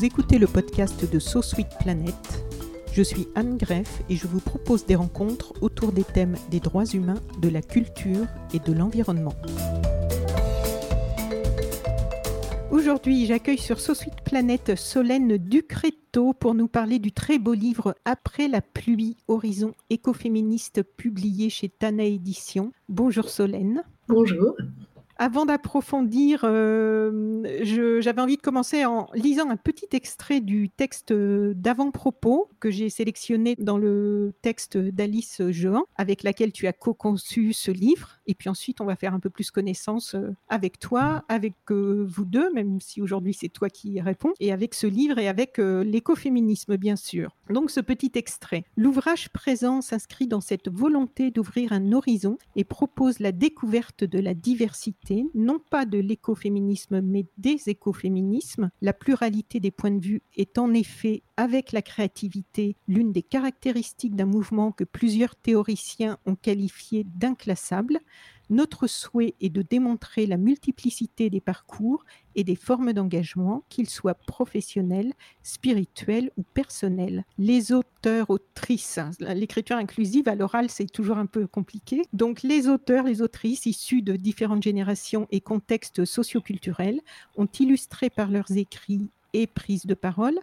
Vous écoutez le podcast de So Planet. Je suis Anne Greff et je vous propose des rencontres autour des thèmes des droits humains, de la culture et de l'environnement. Aujourd'hui, j'accueille sur So Planet Solène Ducréto pour nous parler du très beau livre Après la pluie, horizon écoféministe publié chez Tana Éditions. Bonjour Solène. Bonjour. Avant d'approfondir, euh, j'avais envie de commencer en lisant un petit extrait du texte d'avant-propos que j'ai sélectionné dans le texte d'Alice Jehan, avec laquelle tu as co-conçu ce livre. Et puis ensuite, on va faire un peu plus connaissance euh, avec toi, avec euh, vous deux, même si aujourd'hui c'est toi qui réponds, et avec ce livre et avec l'écoféminisme, bien sûr. Donc ce petit extrait. L'ouvrage présent s'inscrit dans cette volonté d'ouvrir un horizon et propose la découverte de la diversité non pas de l'écoféminisme, mais des écoféminismes. La pluralité des points de vue est en effet, avec la créativité, l'une des caractéristiques d'un mouvement que plusieurs théoriciens ont qualifié d'inclassable. Notre souhait est de démontrer la multiplicité des parcours et des formes d'engagement, qu'ils soient professionnels, spirituels ou personnels. Les auteurs, autrices, hein, l'écriture inclusive à l'oral, c'est toujours un peu compliqué. Donc les auteurs, les autrices issus de différentes générations et contextes socioculturels ont illustré par leurs écrits et prises de parole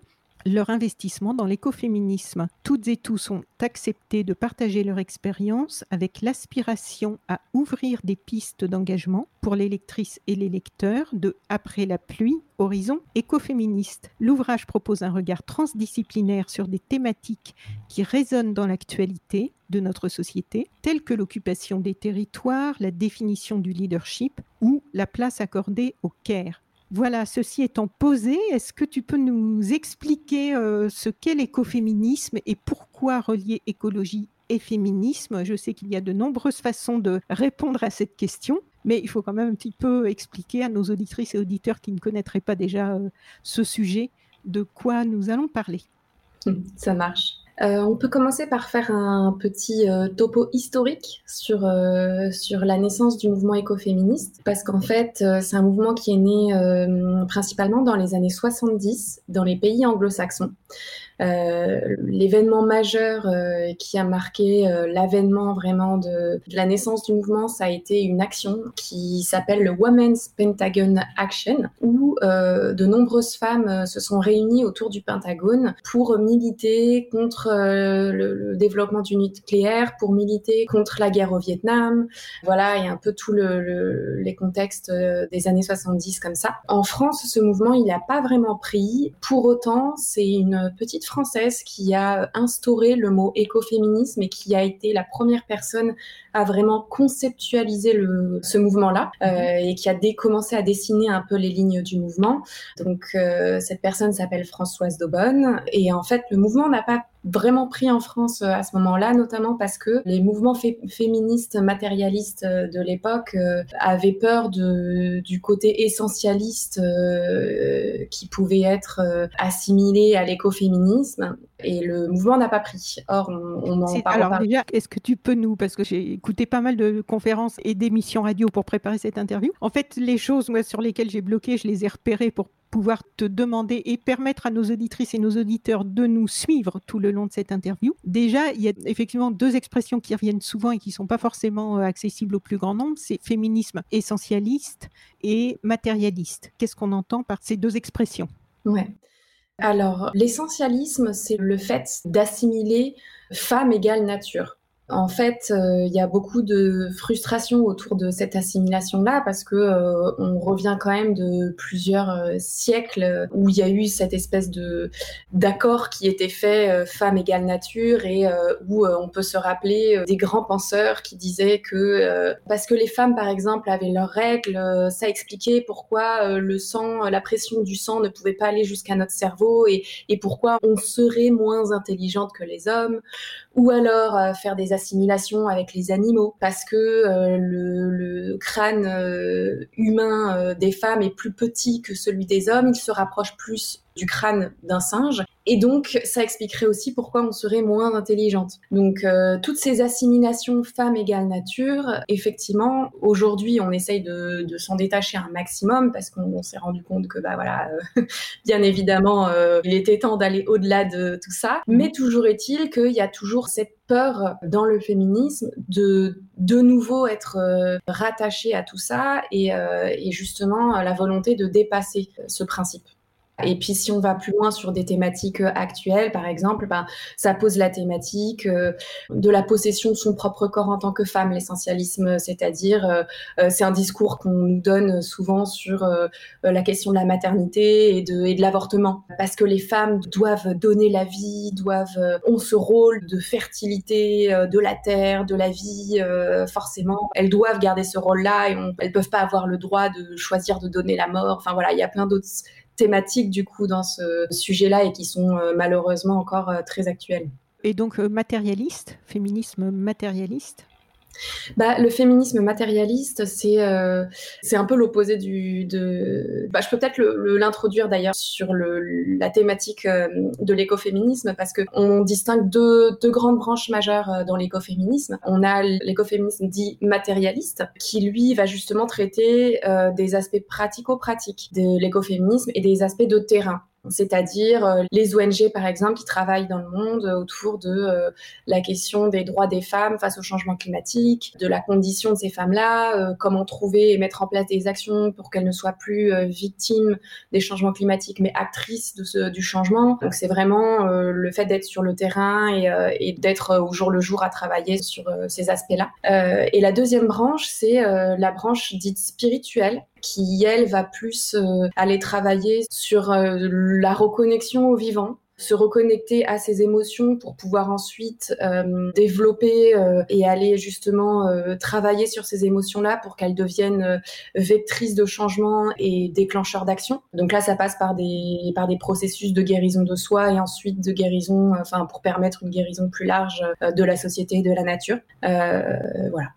leur investissement dans l'écoféminisme. Toutes et tous ont accepté de partager leur expérience avec l'aspiration à ouvrir des pistes d'engagement pour les lectrices et les lecteurs de Après la pluie, Horizon écoféministe. L'ouvrage propose un regard transdisciplinaire sur des thématiques qui résonnent dans l'actualité de notre société, telles que l'occupation des territoires, la définition du leadership ou la place accordée au care. Voilà, ceci étant posé, est-ce que tu peux nous expliquer euh, ce qu'est l'écoféminisme et pourquoi relier écologie et féminisme? Je sais qu'il y a de nombreuses façons de répondre à cette question, mais il faut quand même un petit peu expliquer à nos auditrices et auditeurs qui ne connaîtraient pas déjà euh, ce sujet de quoi nous allons parler. Ça marche. Euh, on peut commencer par faire un petit euh, topo historique sur, euh, sur la naissance du mouvement écoféministe, parce qu'en fait, c'est un mouvement qui est né principalement dans les années 70 dans les pays anglo-saxons. Euh, l'événement majeur euh, qui a marqué euh, l'avènement vraiment de, de, la naissance du mouvement, ça a été une action qui s'appelle le Women's Pentagon Action, où de nombreuses femmes se sont réunies autour du Pentagone pour militer contre le, le, développement du nucléaire, pour militer contre la guerre au Vietnam. Voilà, a un peu tout le, les contextes des années 70 comme ça. En France, ce mouvement, il n'a pas vraiment pris. Pour autant, c'est une petite française qui a instauré le mot écoféminisme et qui a été la première personne à vraiment conceptualiser le, ce mouvement-là mhm. euh, et qui a dé commencé à dessiner un peu les lignes du mouvement. Donc euh, cette personne s'appelle Françoise Daubonne et en fait le mouvement n'a pas vraiment pris en France euh, à ce moment-là, notamment parce que les mouvements féministes matérialistes euh, de l'époque euh, avaient peur du côté essentialiste qui pouvait être assimilé à l'écoféminisme et le mouvement n'a pas pris. Or, on, on en parle. Alors déjà, est-ce que tu peux nous, parce que j'ai écouté pas mal de conférences et d'émissions radio pour préparer cette interview. En fait, les choses moi, sur lesquelles j'ai bloqué, je les ai repérées pour pouvoir te demander et permettre à nos auditrices et nos auditeurs de nous suivre tout le long de cette interview. Déjà, il y a effectivement deux expressions qui reviennent souvent et qui ne sont pas forcément euh, accessibles au plus grand nombre. C'est féminisme essentialiste et matérialiste. Qu'est-ce qu'on entend par ces deux expressions? Ouais. Alors, l'essentialisme, c'est le fait d'assimiler femme égale nature. En fait, euh, il y a beaucoup de frustration autour de cette assimilation-là parce que euh, on revient quand même de plusieurs euh, siècles où il y a eu cette espèce de d'accord qui était fait femme égale nature et où on peut se rappeler des grands penseurs qui disaient que parce que les femmes, par exemple, avaient leurs règles, ça expliquait pourquoi le sang, la pression du sang ne pouvait pas aller jusqu'à notre cerveau et, et pourquoi on serait moins intelligente que les hommes, ou alors faire des assimilation avec les animaux parce que euh, le, crâne euh, humain euh, des femmes est plus petit que celui des hommes, il se rapproche plus du crâne d'un singe. Et donc, ça expliquerait aussi pourquoi on serait moins intelligente. Donc, euh, toutes ces assimilations femme égale nature, effectivement, aujourd'hui, on essaye de, s'en détacher un maximum parce qu'on s'est rendu compte que, bah voilà, euh, bien évidemment, euh, il était temps d'aller au-delà de tout ça. Mais toujours est-il qu'il y a toujours cette peur dans le féminisme de de nouveau être rattaché à tout ça et, et justement la volonté de dépasser ce principe. Et puis si on va plus loin sur des thématiques euh, actuelles, par exemple, ben, ça pose la thématique euh, de la possession de son propre corps en tant que femme, l'essentialisme, c'est-à-dire euh, c'est un discours qu'on nous donne souvent sur la question de la maternité et de, l'avortement, parce que les femmes doivent donner la vie, doivent ont ce rôle de fertilité de la terre, de la vie, forcément, elles doivent garder ce rôle-là et on, elles peuvent pas avoir le droit de choisir de donner la mort. Enfin voilà, il y a plein d'autres thématiques du coup dans ce sujet-là et qui sont euh, malheureusement encore euh, très actuelles. Et donc euh, matérialiste, féminisme matérialiste? Bah, le féminisme matérialiste, c'est euh, c'est un peu l'opposé du de. Bah, je peux peut-être l'introduire d'ailleurs sur le, la thématique euh, de l'écoféminisme parce que on distingue deux, deux grandes branches majeures euh, dans l'écoféminisme. On a l'écoféminisme dit matérialiste qui lui va justement traiter des aspects pratico-pratiques de l'écoféminisme et des aspects de terrain c'est-à-dire euh, les ONG par exemple qui travaillent dans le monde autour de euh, la question des droits des femmes face au changement climatique, de la condition de ces femmes-là, euh, comment trouver et mettre en place des actions pour qu'elles ne soient plus victimes des changements climatiques mais actrices de ce, du changement. Donc c'est vraiment le fait d'être sur le terrain et, et d'être au jour le jour à travailler sur ces aspects-là. et la deuxième branche, c'est la branche dite spirituelle qui, elle, va plus euh, aller travailler sur euh, la reconnexion au vivant se reconnecter à ses émotions pour pouvoir ensuite euh, développer et aller justement travailler sur ces émotions-là pour qu'elles deviennent vectrices de changement et déclencheurs d'action. Donc là, ça passe par des par des processus de guérison de soi et ensuite de guérison, enfin pour permettre une guérison plus large de la société et de la nature. voilà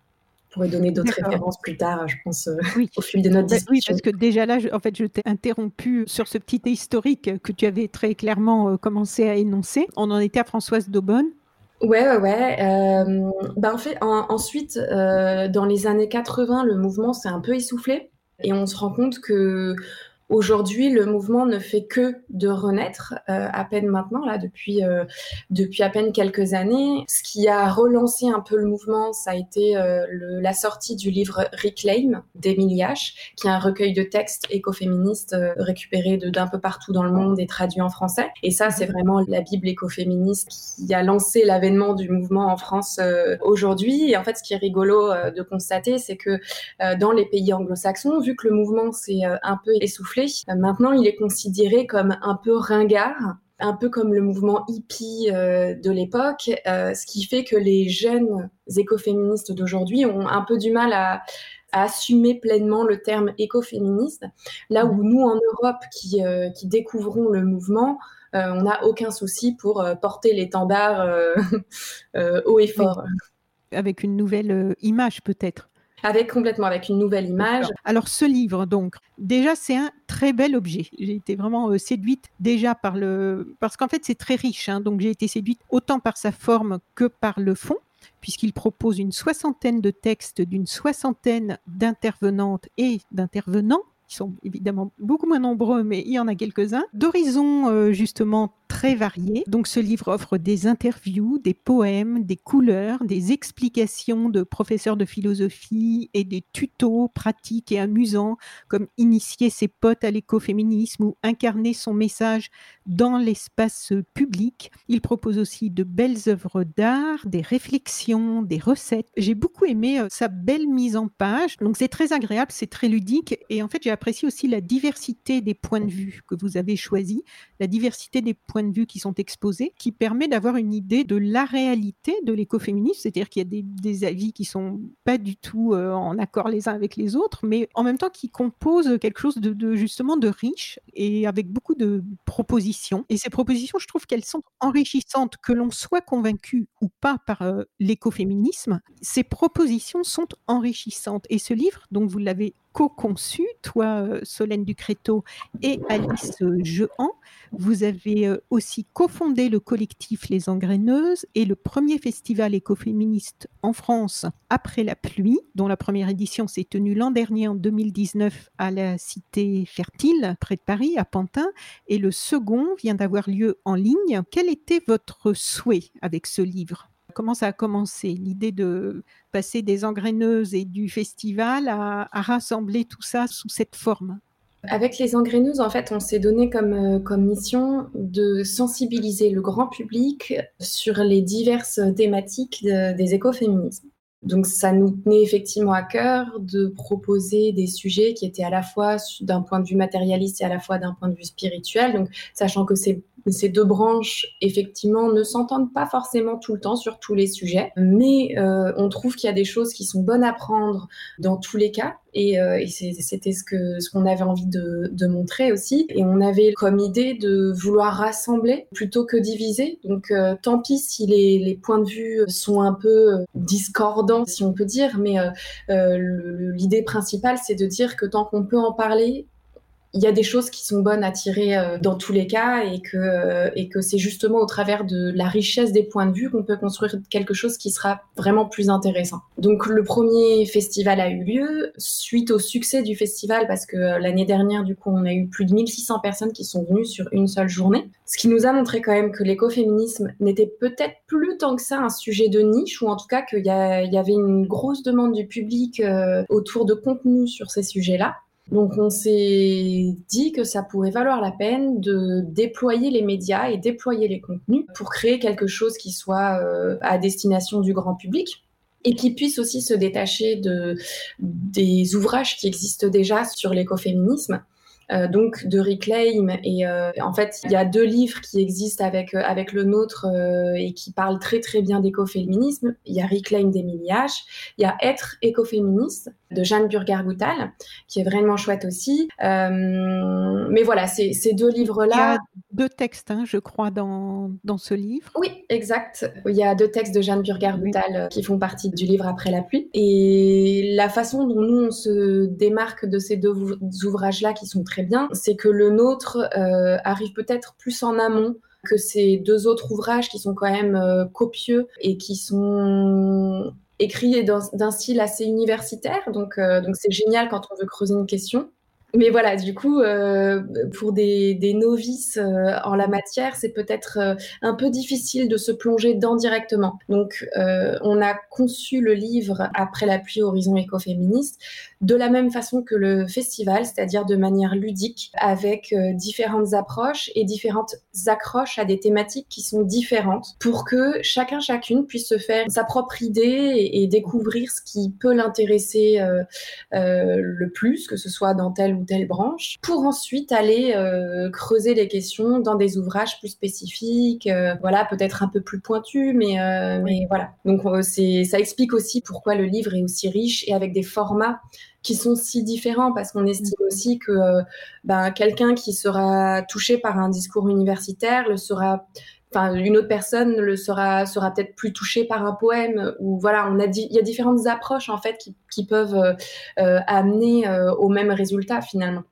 pourrais donner d'autres références plus tard, je pense, euh, au fil de notre discussion. Bah oui, parce que déjà là, je, en fait, je t'ai interrompu sur ce petit historique que tu avais très clairement euh, commencé à énoncer. On en était à Françoise Daubonne. Ouais, ouais, ouais. Euh, bah, en fait, ensuite, dans les années 80, le mouvement s'est un peu essoufflé et on se rend compte que Aujourd'hui, le mouvement ne fait que de renaître, euh, à peine maintenant, là, depuis, euh, depuis à peine quelques années. Ce qui a relancé un peu le mouvement, ça a été euh, le, la sortie du livre Reclaim d'Emily H, qui est un recueil de textes écoféministes euh, récupérés d'un peu partout dans le monde et traduits en français. Et ça, c'est vraiment la Bible écoféministe qui a lancé l'avènement du mouvement en France aujourd'hui. Et en fait, ce qui est rigolo de constater, c'est que dans les pays anglo-saxons, vu que le mouvement s'est un peu essoufflé, euh, maintenant, il est considéré comme un peu ringard un peu comme le mouvement hippie euh, de l'époque, euh, ce qui fait que les jeunes écoféministes d'aujourd'hui ont un peu du mal à, assumer pleinement le terme écoféministe, là où nous en Europe qui, qui découvrons le mouvement, on n'a aucun souci pour porter l'étendard haut et fort. Avec une nouvelle image peut-être avec complètement avec une nouvelle image. Alors ce livre donc déjà c'est un très bel objet. J'ai été vraiment euh, séduite déjà par le parce qu'en fait c'est très riche hein. donc j'ai été séduite autant par sa forme que par le fond puisqu'il propose une soixantaine de textes d'une soixantaine d'intervenantes et d'intervenants qui sont évidemment beaucoup moins nombreux, mais il y en a quelques-uns, d'horizons euh, justement très variés. Donc ce livre offre des interviews, des poèmes, des couleurs, des explications de professeurs de philosophie et des tutos pratiques et amusants comme initier ses potes à l'écoféminisme ou incarner son message dans l'espace public. Il propose aussi de belles œuvres d'art, des réflexions, des recettes. J'ai beaucoup aimé euh, sa belle mise en page. Donc c'est très agréable, c'est très ludique et en fait j'ai apprécié aussi la diversité des points de vue que vous avez choisis, la diversité des points de vue qui sont exposés, qui permet d'avoir une idée de la réalité de l'écoféminisme, c'est-à-dire qu'il y a des, avis qui sont pas du tout euh, en accord les uns avec les autres, mais en même temps qui composent quelque chose de justement de riche et avec beaucoup de propositions. Et ces propositions, je trouve qu'elles sont enrichissantes, que l'on soit convaincu ou pas par euh, l'écoféminisme. Ces propositions sont enrichissantes. Et ce livre, donc vous l'avez co-conçu, toi, euh, Solène Ducréto et Alice Jehan. Vous avez euh, aussi cofondé le collectif Les Engraineuses et le premier festival écoféministe en France après la pluie, dont la première édition s'est tenue l'an dernier en 2019 à la Cité Fertile, près de Paris, à Pantin, et le second vient d'avoir lieu en ligne. Quel était votre souhait avec ce livre? Comment ça a commencé L'idée de passer des engraineuses et du festival à, rassembler tout ça sous cette forme? Avec les engraineuses, en fait, on s'est donné comme, euh, mission de sensibiliser le grand public sur les diverses thématiques des écoféminismes. Donc ça nous tenait effectivement à cœur de proposer des sujets qui étaient à la fois d'un point de vue matérialiste et à la fois d'un point de vue spirituel. Donc sachant que c'est ces deux branches, effectivement, ne s'entendent pas forcément tout le temps sur tous les sujets, mais euh, on trouve qu'il y a des choses qui sont bonnes à prendre dans tous les cas. Et, euh, c'était ce que ce qu'on avait envie de, montrer aussi. Et on avait comme idée de vouloir rassembler plutôt que diviser. Donc euh, tant pis si les, les, points de vue sont un peu discordants, si on peut dire, mais l'idée principale, c'est de dire que tant qu'on peut en parler, il y a des choses qui sont bonnes à tirer euh, dans tous les cas et que, euh, et que c'est justement au travers de la richesse des points de vue qu'on peut construire quelque chose qui sera vraiment plus intéressant. Donc le premier festival a eu lieu suite au succès du festival parce que euh, l'année dernière du coup on a eu plus de 1600 personnes qui sont venues sur une seule journée. Ce qui nous a montré quand même que l'écoféminisme n'était peut-être plus tant que ça un sujet de niche ou en tout cas qu'il y, y, avait une grosse demande du public autour de contenu sur ces sujets-là. Donc on s'est dit que ça pourrait valoir la peine de déployer les médias et déployer les contenus pour créer quelque chose qui soit euh, à destination du grand public et qui puisse aussi se détacher de, des ouvrages qui existent déjà sur l'écoféminisme euh, donc de Reclaim. Et euh, en fait, il y a deux livres qui existent avec, euh, avec le nôtre et qui parlent très très bien d'écoféminisme. Il y a Reclaim d'Emilie H. Il y a Être écoféministe de Jeanne Burger-Goutal, qui est vraiment chouette aussi. mais voilà, ces, deux livres-là. Il y a deux textes, hein, je crois, dans, dans ce livre. Oui, exact. Il y a deux textes de Jeanne Burger-Goutal qui font partie du livre Après la pluie. Et la façon dont nous, on se démarque de ces deux ouvrages-là, qui sont très c'est que le nôtre euh, arrive peut-être plus en amont que ces deux autres ouvrages qui sont quand même euh, copieux et qui sont écrits d'un style assez universitaire. Donc, euh, donc c'est génial quand on veut creuser une question. Mais voilà, du coup, euh, pour des, novices euh, en la matière, c'est peut-être euh, un peu difficile de se plonger dedans directement. Donc, on a conçu le livre après l'appui Horizon écoféministe de la même façon que le festival, c'est-à-dire de manière ludique, avec différentes approches et différentes accroches à des thématiques qui sont différentes, pour que chacun chacune puisse se faire sa propre idée et, et découvrir ce qui peut l'intéresser le plus, que ce soit dans tel ou telle branche, pour ensuite aller euh, creuser les questions dans des ouvrages plus spécifiques, euh, voilà, peut-être un peu plus pointus, mais, euh, mais voilà. Donc c'est, ça explique aussi pourquoi le livre est aussi riche et avec des formats qui sont si différents parce qu'on estime mm. aussi que ben, quelqu'un qui sera touché par un discours universitaire le sera enfin une autre personne le sera sera peut-être plus touchée par un poème ou voilà on a dit il y a différentes approches en fait qui, qui peuvent euh, euh, amener euh, au même résultat finalement.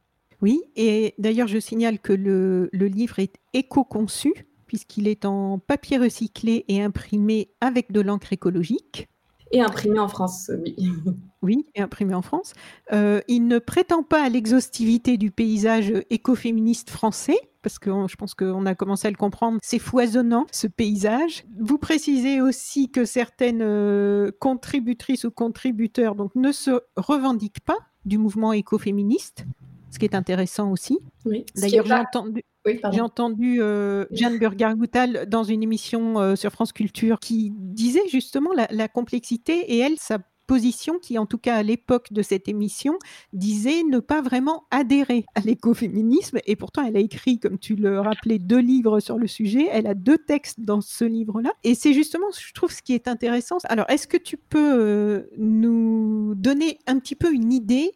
Oui, et d'ailleurs je signale que le, le livre est éco-conçu puisqu'il est en papier recyclé et imprimé avec de l'encre écologique. Et imprimé en France, oui. Oui, et imprimé en France. Euh, il ne prétend pas à l'exhaustivité du paysage écoféministe français, parce que je pense qu'on a commencé à le comprendre, c'est foisonnant ce paysage. Vous précisez aussi que certaines euh, contributrices ou contributeurs donc, ne se revendiquent pas du mouvement écoféministe, ce qui est intéressant aussi. Oui, D'ailleurs, j'ai entendu, j'ai entendu euh, Jeanne Burger-Goutal dans une émission sur France Culture qui disait justement la, la complexité et elle, ça position qui, en tout cas à l'époque de cette émission, disait ne pas vraiment adhérer à l'écoféminisme. Et pourtant, elle a écrit, comme tu le rappelais, deux livres sur le sujet. Elle a deux textes dans ce livre-là. Et c'est justement, je trouve, ce qui est intéressant. Alors, est-ce que tu peux euh, nous donner un petit peu une idée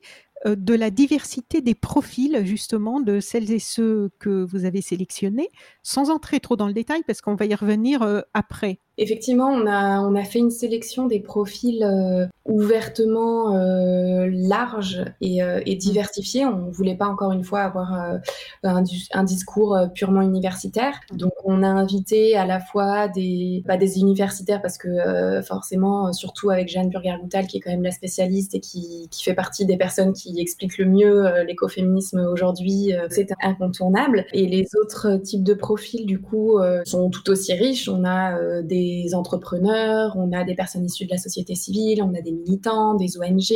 euh, de la diversité des profils justement de celles et ceux que vous avez sélectionnés, sans entrer trop dans le détail parce qu'on va y revenir euh, après? Effectivement, on a, on a fait une sélection des profils euh, ouvertement euh, larges et, euh, et, diversifiés. On ne voulait pas encore une fois avoir un, discours purement universitaire. Donc on a invité à la fois des, bah, des universitaires parce que forcément, surtout avec Jeanne Burger-Goutal qui est quand même la spécialiste et qui, qui, fait partie des personnes qui expliquent le mieux l'écoféminisme aujourd'hui, c'est incontournable. Et les autres types de profils du coup sont tout aussi riches. On a des des entrepreneurs, on a des personnes issues de la société civile, on a des militants, des ONG,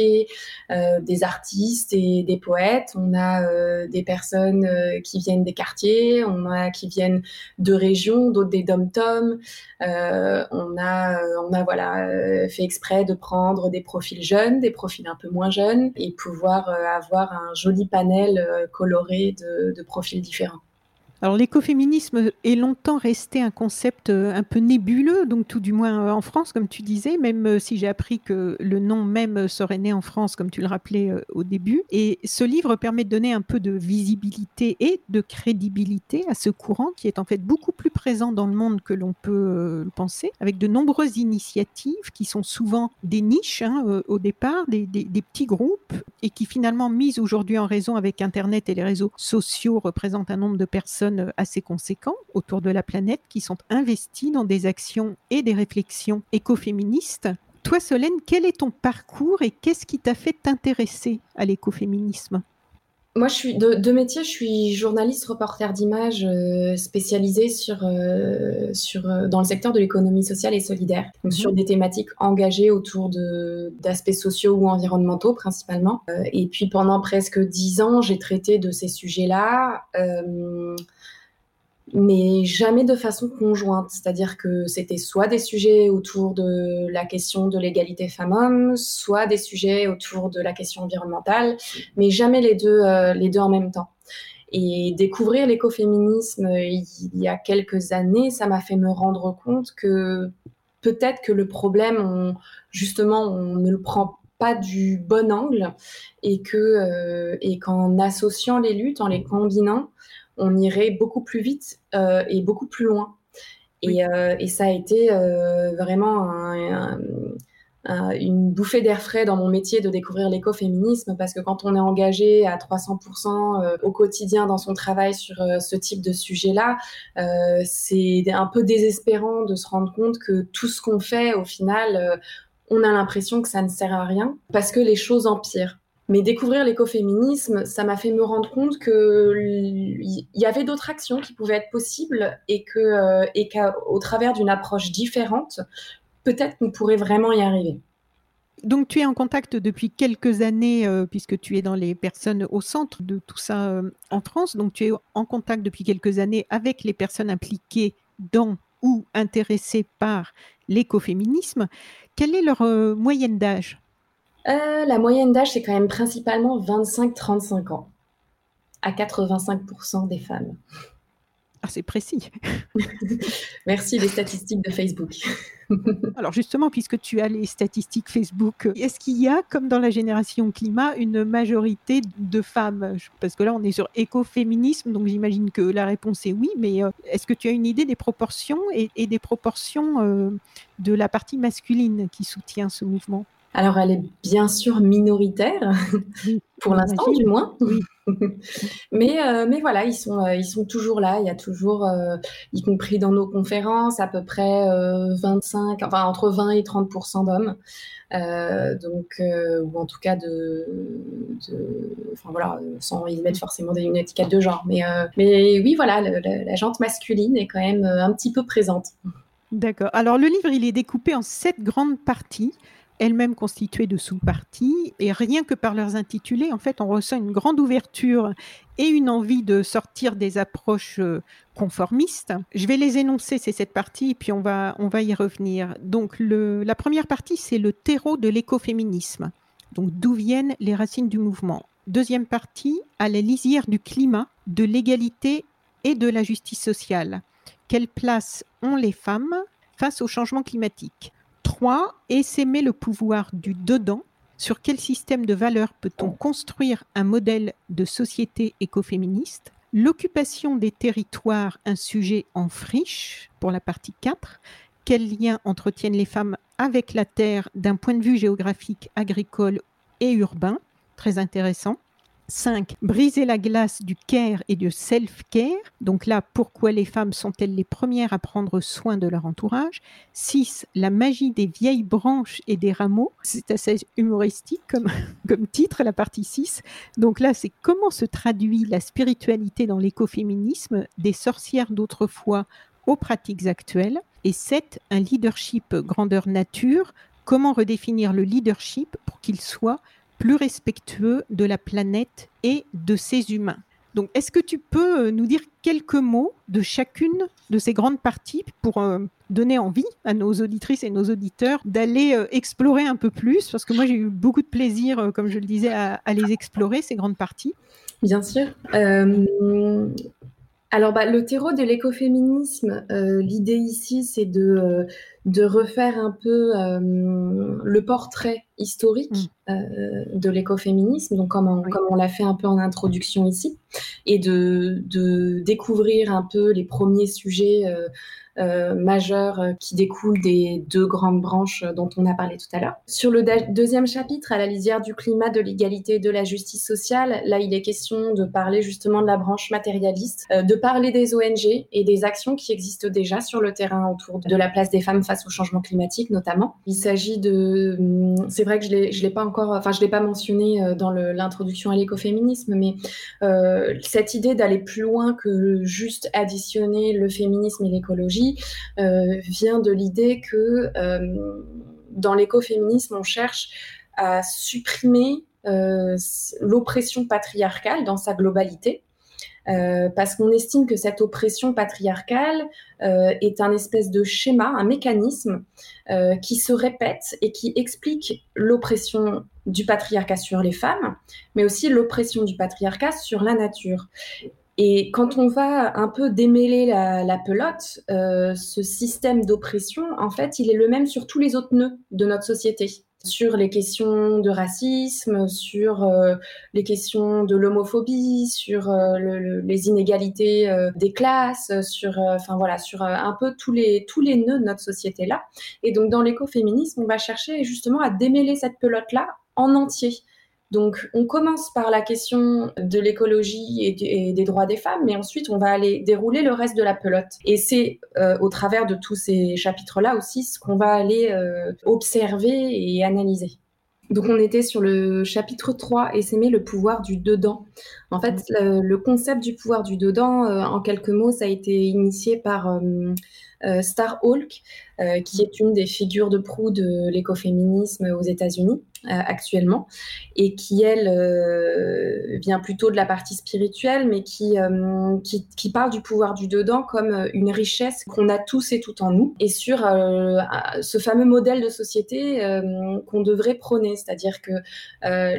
euh, des artistes et des poètes, on a euh, des personnes euh, qui viennent des quartiers, on a qui viennent de régions, d'autres des dom-tom. Euh, on a, on a voilà fait exprès de prendre des profils jeunes, des profils un peu moins jeunes et pouvoir avoir un joli panel coloré de profils différents. Alors l'écoféminisme est longtemps resté un concept euh, un peu nébuleux, donc tout du moins euh, en France, comme tu disais, même euh, si j'ai appris que le nom même serait né en France, comme tu le rappelais au début. Et ce livre permet de donner un peu de visibilité et de crédibilité à ce courant qui est en fait beaucoup plus présent dans le monde que l'on peut le penser, avec de nombreuses initiatives qui sont souvent des niches hein, au départ, des, des, des petits groupes, et qui finalement, mises aujourd'hui en raison avec Internet et les réseaux sociaux, représentent un nombre de personnes assez conséquents autour de la planète qui sont investis dans des actions et des réflexions écoféministes. Toi, Solène, quel est ton parcours et qu'est-ce qui t'a fait t'intéresser à l'écoféminisme? Moi, je suis de, de, métier, je suis journaliste reporter d'images euh, spécialisée sur, euh, sur, euh, dans le secteur de l'économie sociale et solidaire, donc mmh. sur des thématiques engagées autour d'aspects sociaux ou environnementaux principalement. Euh, et puis pendant presque dix ans, j'ai traité de ces sujets-là. Mais jamais de façon conjointe. C'est-à-dire que c'était soit des sujets autour de la question de l'égalité femmes-hommes, soit des sujets autour de la question environnementale, mais jamais les deux, euh, les deux en même temps. Et découvrir l'écoféminisme il y a quelques années, ça m'a fait me rendre compte que peut-être que le problème, on, justement, on ne le prend pas du bon angle et euh, et qu'en associant les luttes, en les combinant, on irait beaucoup plus vite euh, et beaucoup plus loin. Et, oui. euh, et ça a été euh, vraiment un, un, un, une bouffée d'air frais dans mon métier de découvrir l'écoféminisme parce que quand on est engagé à 300% euh, au quotidien dans son travail sur ce type de sujet-là, c'est un peu désespérant de se rendre compte que tout ce qu'on fait, au final, on a l'impression que ça ne sert à rien parce que les choses empirent. Mais découvrir l'écoféminisme, ça m'a fait me rendre compte qu'il y avait d'autres actions qui pouvaient être possibles et euh, et qu'au travers d'une approche différente, peut-être qu'on pourrait vraiment y arriver. Donc tu es en contact depuis quelques années, euh, puisque tu es dans les personnes au centre de tout ça euh, en France. Donc tu es en contact depuis quelques années avec les personnes impliquées dans ou intéressées par l'écoféminisme. Quelle est leur moyenne d'âge? La moyenne d'âge, c'est quand même principalement 25-35 ans, à 85% des femmes. Ah, c'est précis. Merci les statistiques de Facebook. Alors justement, puisque tu as les statistiques Facebook, est-ce qu'il y a, comme dans la génération climat, une majorité de femmes? Parce que là, on est sur écoféminisme, donc j'imagine que la réponse est oui, mais euh, est-ce que tu as une idée des proportions et, et des proportions euh, de la partie masculine qui soutient ce mouvement? Alors, elle est bien sûr minoritaire, pour l'instant du moins. mais, euh, mais voilà, ils sont, euh, ils sont toujours là. Il y a toujours, euh, y compris dans nos conférences, à peu près 25, enfin entre 20 et 30% d'hommes. donc, ou en tout cas de, enfin voilà, sans y mettre forcément des, une étiquette de genre. Mais, mais oui, voilà, la jante masculine est quand même un petit peu présente. D'accord. Alors le livre, il est découpé en sept grandes parties elles-mêmes constituées de sous-parties. Et rien que par leurs intitulés, en fait, on ressent une grande ouverture et une envie de sortir des approches euh, conformistes. Je vais les énoncer, ces sept parties, et puis on va, y revenir. Donc, la première partie, c'est le terreau de l'écoféminisme. Donc, d'où viennent les racines du mouvement. Deuxième partie, à la lisière du climat, de l'égalité et de la justice sociale. Quelle place ont les femmes face au changement climatique? 3. Essaimer le pouvoir du dedans. Sur quel système de valeurs peut-on construire un modèle de société écoféministe? L'occupation des territoires, un sujet en friche pour la partie 4. Quels liens entretiennent les femmes avec la terre d'un point de vue géographique, agricole et urbain? Très intéressant. 5. Briser la glace du care et du self-care. Donc là, pourquoi les femmes sont-elles les premières à prendre soin de leur entourage? 6. La magie des vieilles branches et des rameaux. C'est assez humoristique comme, titre, la partie 6. Donc là, c'est comment se traduit la spiritualité dans l'écoféminisme des sorcières d'autrefois aux pratiques actuelles? Et 7. Un leadership grandeur nature. Comment redéfinir le leadership pour qu'il soit plus respectueux de la planète et de ses humains. Donc, est-ce que tu peux euh, nous dire quelques mots de chacune de ces grandes parties pour euh, donner envie à nos auditrices et nos auditeurs d'aller euh, explorer un peu plus? Parce que moi, j'ai eu beaucoup de plaisir, comme je le disais, à, les explorer, ces grandes parties. Bien sûr. alors, bah, le terreau de l'écoféminisme, l'idée ici, c'est de, de refaire un peu le portrait historique mm. euh, de l'écoféminisme, donc comme on, comme on l'a fait un peu en introduction ici, et de, de découvrir un peu les premiers sujets euh, euh, majeurs euh, qui découlent des deux grandes branches dont on a parlé tout à l'heure. Sur le deuxième chapitre, à la lisière du climat, de l'égalité et de la justice sociale, là, il est question de parler justement de la branche matérialiste, euh, de parler des ONG et des actions qui existent déjà sur le terrain autour de la place des femmes face au changement climatique, notamment. Il s'agit de, hum, c'est vrai que je l'ai, je l'ai pas encore, enfin, je l'ai pas mentionné dans l'introduction à l'écoféminisme, mais euh, cette idée d'aller plus loin que juste additionner le féminisme et l'écologie euh, vient de l'idée que euh, dans l'écoféminisme, on cherche à supprimer euh, l'oppression patriarcale dans sa globalité. Parce qu'on estime que cette oppression patriarcale est un espèce de schéma, un mécanisme qui se répète et qui explique l'oppression du patriarcat sur les femmes, mais aussi l'oppression du patriarcat sur la nature. Et quand on va un peu démêler la, pelote, euh, ce système d'oppression, en fait, il est le même sur tous les autres nœuds de notre société. Sur les questions de racisme, sur euh, les questions de l'homophobie, sur euh, les inégalités des classes, sur, enfin voilà, sur un peu tous les tous les nœuds de notre société là. Et donc dans l'écoféminisme, on va chercher justement à démêler cette pelote là en entier donc, on commence par la question de l'écologie et, des droits des femmes, mais ensuite, on va aller dérouler le reste de la pelote. Et c'est euh, au travers de tous ces chapitres-là aussi ce qu'on va aller euh, observer et analyser. Donc on était sur le chapitre 3, et s'aimer le pouvoir du dedans. En fait, le, concept du pouvoir du dedans, euh, en quelques mots, ça a été initié par Star Hulk, qui est une des figures de proue de l'écoféminisme aux États-Unis. Euh, actuellement et qui, elle, euh, vient plutôt de la partie spirituelle, mais qui, euh, qui, qui, parle du pouvoir du dedans comme une richesse qu'on a tous et tout en nous, et sur ce fameux modèle de société qu'on devrait prôner, c'est-à-dire que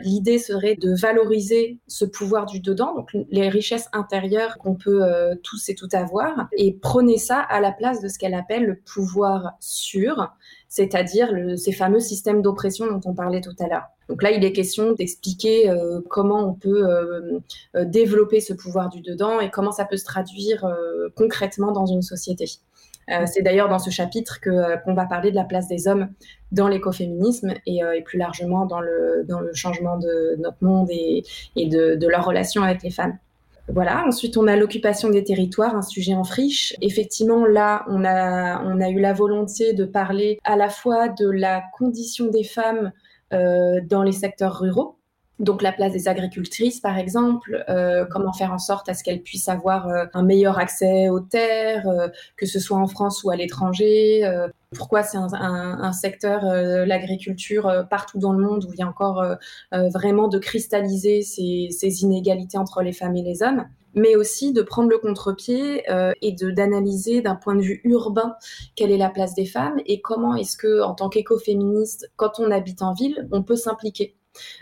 l'idée serait de valoriser ce pouvoir du dedans, donc les richesses intérieures qu'on peut tous et tout avoir, et prôner ça à la place de ce qu'elle appelle le pouvoir sûr, c'est-à-dire ces fameux systèmes d'oppression dont on parlait tout à l'heure. Donc là, il est question d'expliquer euh, comment on peut euh, euh, développer ce pouvoir du dedans et comment ça peut se traduire concrètement dans une société. c'est d'ailleurs dans ce chapitre que qu'on va parler de la place des hommes dans l'écoféminisme et, plus largement dans le, dans le changement de notre monde et, et de, de leur relation avec les femmes. Voilà. Ensuite, on a l'occupation des territoires, un sujet en friche. Effectivement, là, on a, eu la volonté de parler à la fois de la condition des femmes euh, dans les secteurs ruraux, donc la place des agricultrices, par exemple, euh, comment faire en sorte à ce qu'elles puissent avoir euh, un meilleur accès aux terres, euh, que ce soit en France ou à l'étranger. Euh, pourquoi c'est un, un, un, secteur, l'agriculture, partout dans le monde où il y a encore vraiment de cristalliser ces, ces, inégalités entre les femmes et les hommes mais aussi de prendre le contre-pied et de d'analyser d'un point de vue urbain quelle est la place des femmes et comment est-ce que en tant qu'écoféministe, quand on habite en ville, on peut s'impliquer.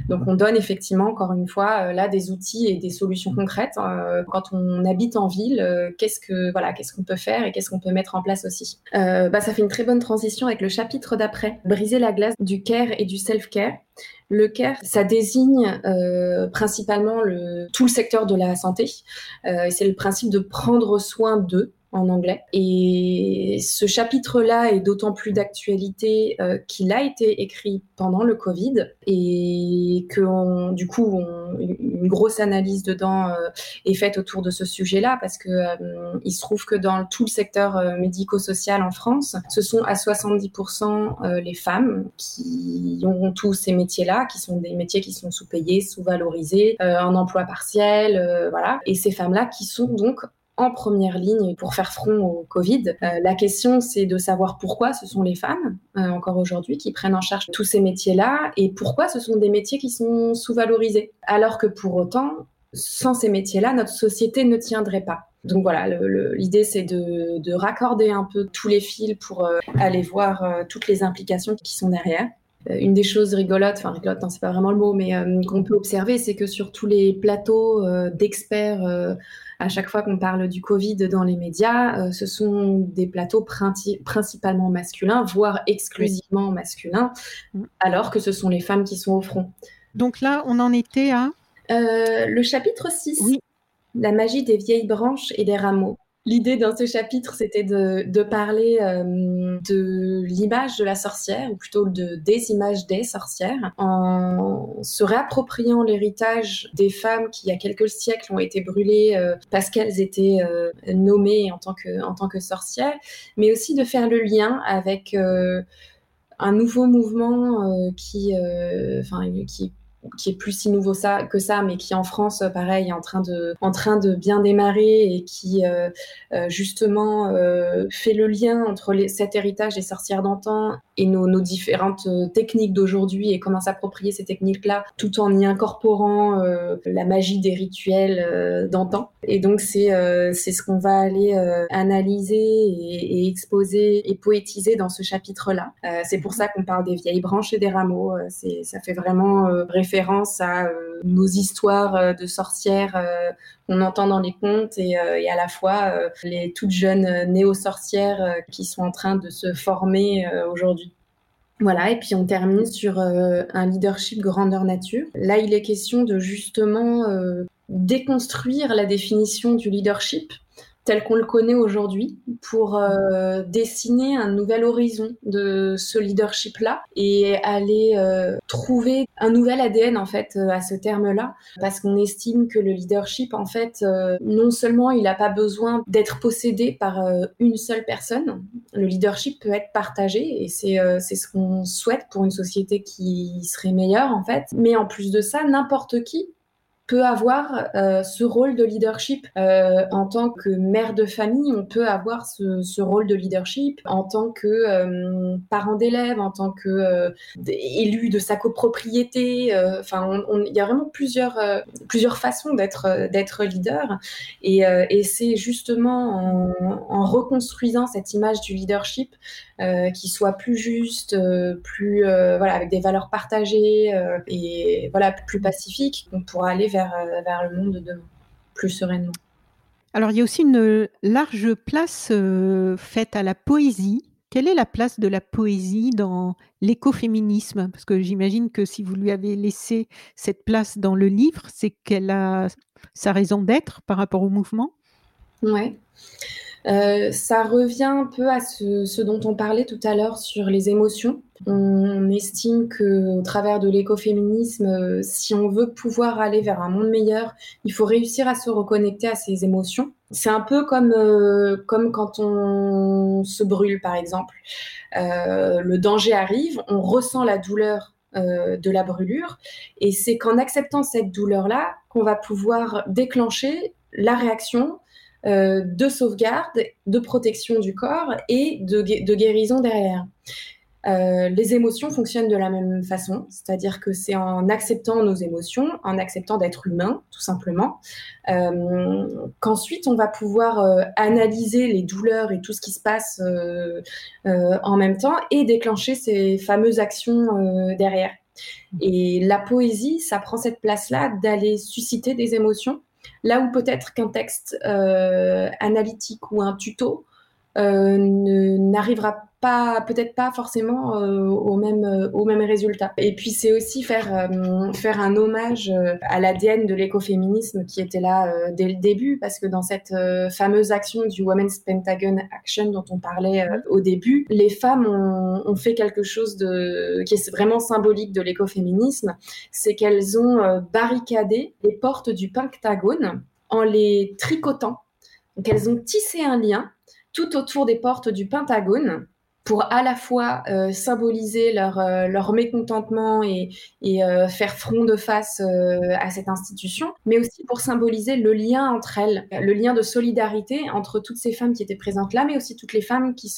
Donc on donne effectivement, encore une fois, euh, là des outils et des solutions concrètes. Euh, quand on habite en ville, euh, qu'est-ce que voilà, qu'on peut faire et qu'est-ce qu'on peut mettre en place aussi. bah, ça fait une très bonne transition avec le chapitre d'après, briser la glace du care et du self-care. Le care, ça désigne principalement le, tout le secteur de la santé. C'est le principe de prendre soin d'eux en anglais. Et ce chapitre-là est d'autant plus d'actualité euh, qu'il a été écrit pendant le Covid et que du coup, une grosse analyse dedans euh, est faite autour de ce sujet-là parce que euh, il se trouve que dans tout le secteur médico-social en France, ce sont à 70% les femmes qui ont tous ces métiers-là, qui sont des métiers qui sont sous-payés, sous-valorisés, en emploi partiel, voilà. Et ces femmes-là qui sont donc en première ligne pour faire front au Covid. Euh, la question, c'est de savoir pourquoi ce sont les femmes, euh, encore aujourd'hui, qui prennent en charge tous ces métiers-là et pourquoi ce sont des métiers qui sont sous-valorisés. Alors que pour autant, sans ces métiers-là, notre société ne tiendrait pas. Donc voilà, l'idée c'est de, de, raccorder un peu tous les fils pour euh, aller voir toutes les implications qui sont derrière. Une des choses rigolotes, enfin rigolote, c'est pas vraiment le mot, mais qu'on peut observer, c'est que sur tous les plateaux d'experts à chaque fois qu'on parle du Covid dans les médias, euh, ce sont des plateaux principalement masculins, voire exclusivement masculins, alors que ce sont les femmes qui sont au front. Donc là, on en était à euh, Le chapitre 6, oui. la magie des vieilles branches et des rameaux. L'idée dans ce chapitre, c'était de, parler euh, de l'image de la sorcière, ou plutôt de, des images des sorcières, en se réappropriant l'héritage des femmes qui, il y a quelques siècles, ont été brûlées euh, parce qu'elles étaient euh, nommées en tant, que, sorcières, mais aussi de faire le lien avec un nouveau mouvement qui, qui qui est plus si nouveau que ça, mais qui en France, pareil, est en train de, bien démarrer et qui euh, euh justement euh, fait le lien entre cet héritage des sorcières d'antan et nos, différentes euh, techniques d'aujourd'hui et comment s'approprier ces techniques-là tout en y incorporant euh, la magie des rituels d'antan. Et donc c'est ce qu'on va aller analyser et, exposer et poétiser dans ce chapitre-là. c'est pour ça qu'on parle des vieilles branches et des rameaux. ça fait vraiment référence à euh, nos histoires euh, de sorcières euh, qu'on entend dans les contes et, et à la fois les toutes jeunes néo-sorcières qui sont en train de se former aujourd'hui. Voilà, et puis on termine sur un leadership grandeur nature. Là, il est question de justement déconstruire la définition du leadership tel qu'on le connaît aujourd'hui pour euh, dessiner un nouvel horizon de ce leadership-là et aller euh, trouver un nouvel ADN en fait euh, à ce terme-là. Parce qu'on estime que le leadership en fait euh, non seulement il n'a pas besoin d'être possédé par euh, une seule personne, le leadership peut être partagé et c'est c'est ce qu'on souhaite pour une société qui serait meilleure en fait, mais en plus de ça n'importe qui peut avoir euh, ce rôle de leadership euh, en tant que mère de famille on peut avoir ce, rôle de leadership en tant que euh, parent d'élève en tant que élu de sa copropriété enfin il y a vraiment plusieurs plusieurs façons d'être d'être leader. Et, c'est justement en, en, reconstruisant cette image du leadership qui soit plus juste plus voilà avec des valeurs partagées et voilà plus pacifique qu'on pourra aller vers, euh, vers le monde de demain, plus sereinement. Alors, il y a aussi une large place euh, faite à la poésie. Quelle est la place de la poésie dans l'écoféminisme? Parce que j'imagine que si vous lui avez laissé cette place dans le livre, c'est qu'elle a sa raison d'être par rapport au mouvement? Ouais. Euh, ça revient un peu à ce, dont on parlait tout à l'heure sur les émotions. On estime que au travers de l'écoféminisme, euh, si on veut pouvoir aller vers un monde meilleur, il faut réussir à se reconnecter à ses émotions. C'est un peu comme, euh, comme quand on se brûle, par exemple. le danger arrive, on ressent la douleur de la brûlure, et c'est qu'en acceptant cette douleur-là qu'on va pouvoir déclencher la réaction euh, de sauvegarde, de protection du corps et de, guérison derrière. Euh, les émotions fonctionnent de la même façon, c'est-à-dire que c'est en acceptant nos émotions, en acceptant d'être humain, tout simplement, euh, qu'ensuite on va pouvoir analyser les douleurs et tout ce qui se passe en même temps et déclencher ces fameuses actions derrière. Et la poésie, ça prend cette place-là d'aller susciter des émotions Là où peut-être qu'un texte euh, analytique ou un tuto n'arrivera pas, peut-être pas forcément euh, au même euh, au même résultat. Et puis c'est aussi faire faire un hommage à l'ADN de l'écoféminisme qui était là dès le début, parce que dans cette fameuse action du Women's Pentagon Action dont on parlait au début, les femmes ont, ont, fait quelque chose de qui est vraiment symbolique de l'écoféminisme, c'est qu'elles ont barricadé les portes du Pentagone en les tricotant. Donc elles ont tissé un lien tout autour des portes du Pentagone pour à la fois euh, symboliser leur, euh, leur mécontentement et, euh, faire front de face à cette institution, mais aussi pour symboliser le lien entre elles, le lien de solidarité entre toutes ces femmes qui étaient présentes là, mais aussi toutes les femmes qui,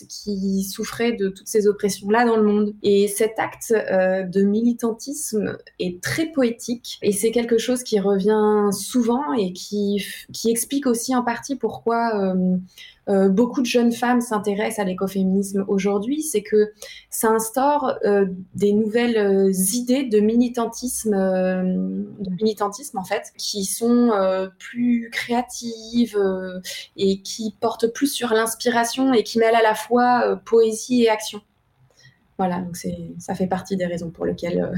souffraient de toutes ces oppressions-là dans le monde. Et cet acte de militantisme est très poétique et c'est quelque chose qui revient souvent et qui explique aussi en partie pourquoi euh, beaucoup de jeunes femmes s'intéressent à l'écoféminisme aujourd'hui, c'est que ça instaure euh, des nouvelles euh, idées de militantisme, de militantisme en fait, qui sont plus créatives et qui portent plus sur l'inspiration et qui mêlent à la fois poésie et action. Voilà, donc ça fait partie des raisons pour lesquelles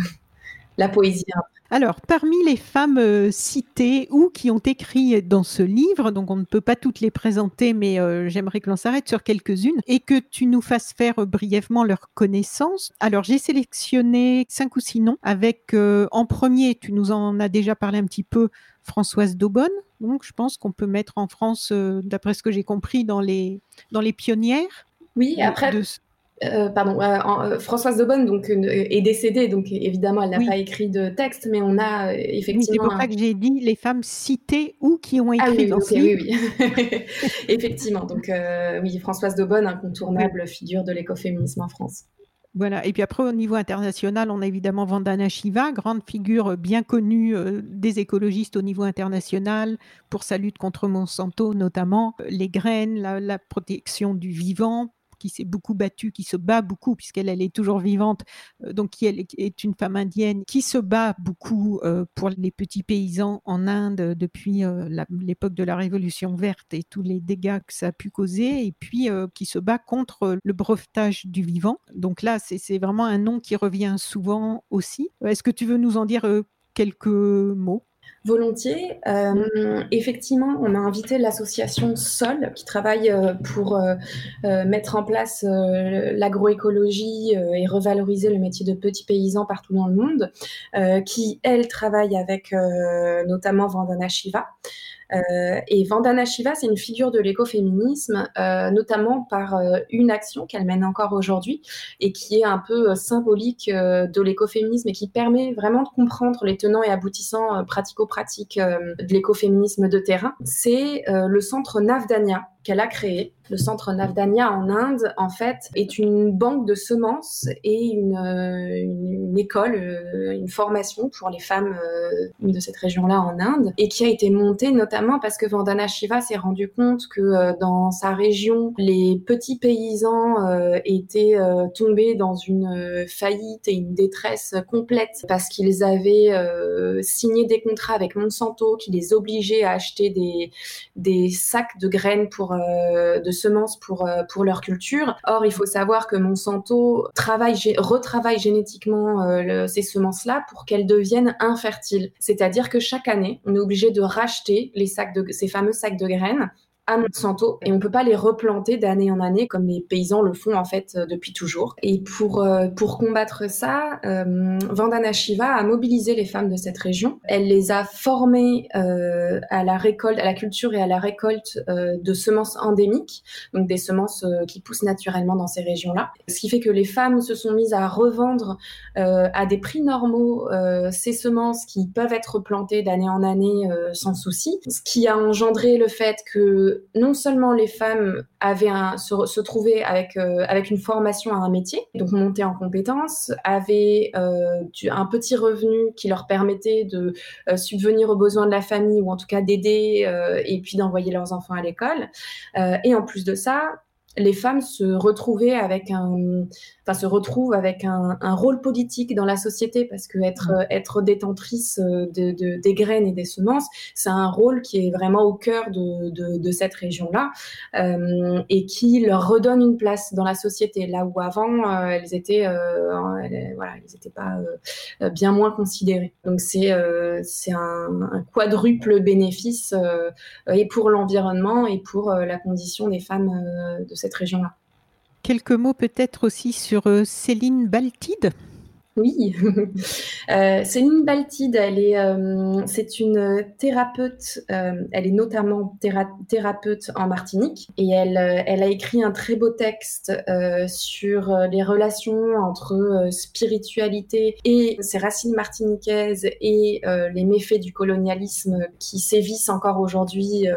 la poésie. Alors, parmi les femmes euh, citées ou qui ont écrit dans ce livre, donc on ne peut pas toutes les présenter, mais euh, j'aimerais que l'on s'arrête sur quelques-unes et que tu nous fasses faire brièvement leur connaissance. Alors, j'ai sélectionné cinq ou six noms avec, euh, en premier, tu nous en as déjà parlé un petit peu, Françoise Daubonne. Donc, je pense qu'on peut mettre en France, d'après ce que j'ai compris, dans les, dans les pionnières. Oui, après, euh, pardon, euh, euh, Françoise Daubonne donc est décédée, donc évidemment elle n'a pas écrit de texte, mais on a effectivement. c'est pour ça que j'ai dit les femmes citées ou qui ont écrit ah, oui, dans oui, oui, effectivement, donc oui, Françoise Daubonne, incontournable figure de l'écoféminisme en France. Voilà. Et puis après, au niveau international, on a évidemment Vandana Shiva, grande figure bien connue des écologistes au niveau international pour sa lutte contre Monsanto, notamment les graines, la protection du vivant, qui s'est beaucoup battue, qui se bat beaucoup, puisqu'elle elle est toujours vivante, euh, donc qui est une femme indienne, qui se bat beaucoup euh, pour les petits paysans en Inde depuis euh, l'époque de la Révolution verte et tous les dégâts que ça a pu causer, et puis qui se bat contre le brevetage du vivant. Donc là, c'est vraiment un nom qui revient souvent aussi. Est-ce que tu veux nous en dire quelques mots? Volontiers. Euh, effectivement, on a invité l'association Sol qui travaille euh, pour euh, mettre en place l'agroécologie et revaloriser le métier de petit paysan partout dans le monde, qui, elle, travaille avec notamment Vandana Shiva. Euh, et Vandana Shiva, c'est une figure de l'écoféminisme, euh, notamment par euh, une action qu'elle mène encore aujourd'hui et qui est un peu symbolique de l'écoféminisme et qui permet vraiment de comprendre les tenants et aboutissants pratico-pratiques de l'écoféminisme de terrain. C'est le centre Navdanya qu'elle a créé. Le centre Navdanya en Inde, en fait, est une banque de semences et une, une, école, une formation pour les femmes de cette région-là en Inde, et qui a été montée notamment parce que Vandana Shiva s'est rendu compte que dans sa région, les petits paysans étaient tombés dans une faillite et une détresse complète parce qu'ils avaient signé des contrats avec Monsanto qui les obligeaient à acheter des, des sacs de graines pour euh, de semences pour, euh, pour leur culture. Or, il faut savoir que Monsanto travaille, retravaille génétiquement euh, ces semences-là pour qu'elles deviennent infertiles. C'est-à-dire que chaque année, on est obligé de racheter les sacs de, ces fameux sacs de graines à Monsanto et on peut pas les replanter d'année en année comme les paysans le font en fait depuis toujours. Et pour pour combattre ça, Vandana Shiva a mobilisé les femmes de cette région. Elle les a formées à la récolte, à la culture et à la récolte de semences endémiques, donc des semences qui poussent naturellement dans ces régions-là. Ce qui fait que les femmes se sont mises à revendre à des prix normaux ces semences qui peuvent être plantées d'année en année euh, sans souci, ce qui a engendré le fait que non seulement les femmes avaient un, se, trouvaient avec, euh, avec une formation à un métier, donc monter en compétences, avaient euh, un petit revenu qui leur permettait de subvenir aux besoins de la famille ou en tout cas d'aider et puis d'envoyer leurs enfants à l'école. et en plus de ça, les femmes se retrouvaient avec un, enfin se retrouvent avec un, rôle politique dans la société parce que être mmh. être détentrice de, des graines et des semences, c'est un rôle qui est vraiment au cœur de, de, cette région-là euh, et qui leur redonne une place dans la société là où avant euh, elles étaient euh, voilà elles n'étaient pas bien moins considérées. Donc c'est c'est un, un, quadruple bénéfice et pour l'environnement et pour la condition des femmes de cette région-là. Quelques mots peut-être aussi sur euh, Céline Baltide? Oui, euh, Céline Baltide, elle est, euh, c'est une thérapeute. Euh, elle est notamment thérapeute en Martinique et elle, elle a écrit un très beau texte sur les relations entre spiritualité et ses racines martiniquaises et les méfaits du colonialisme qui sévissent encore aujourd'hui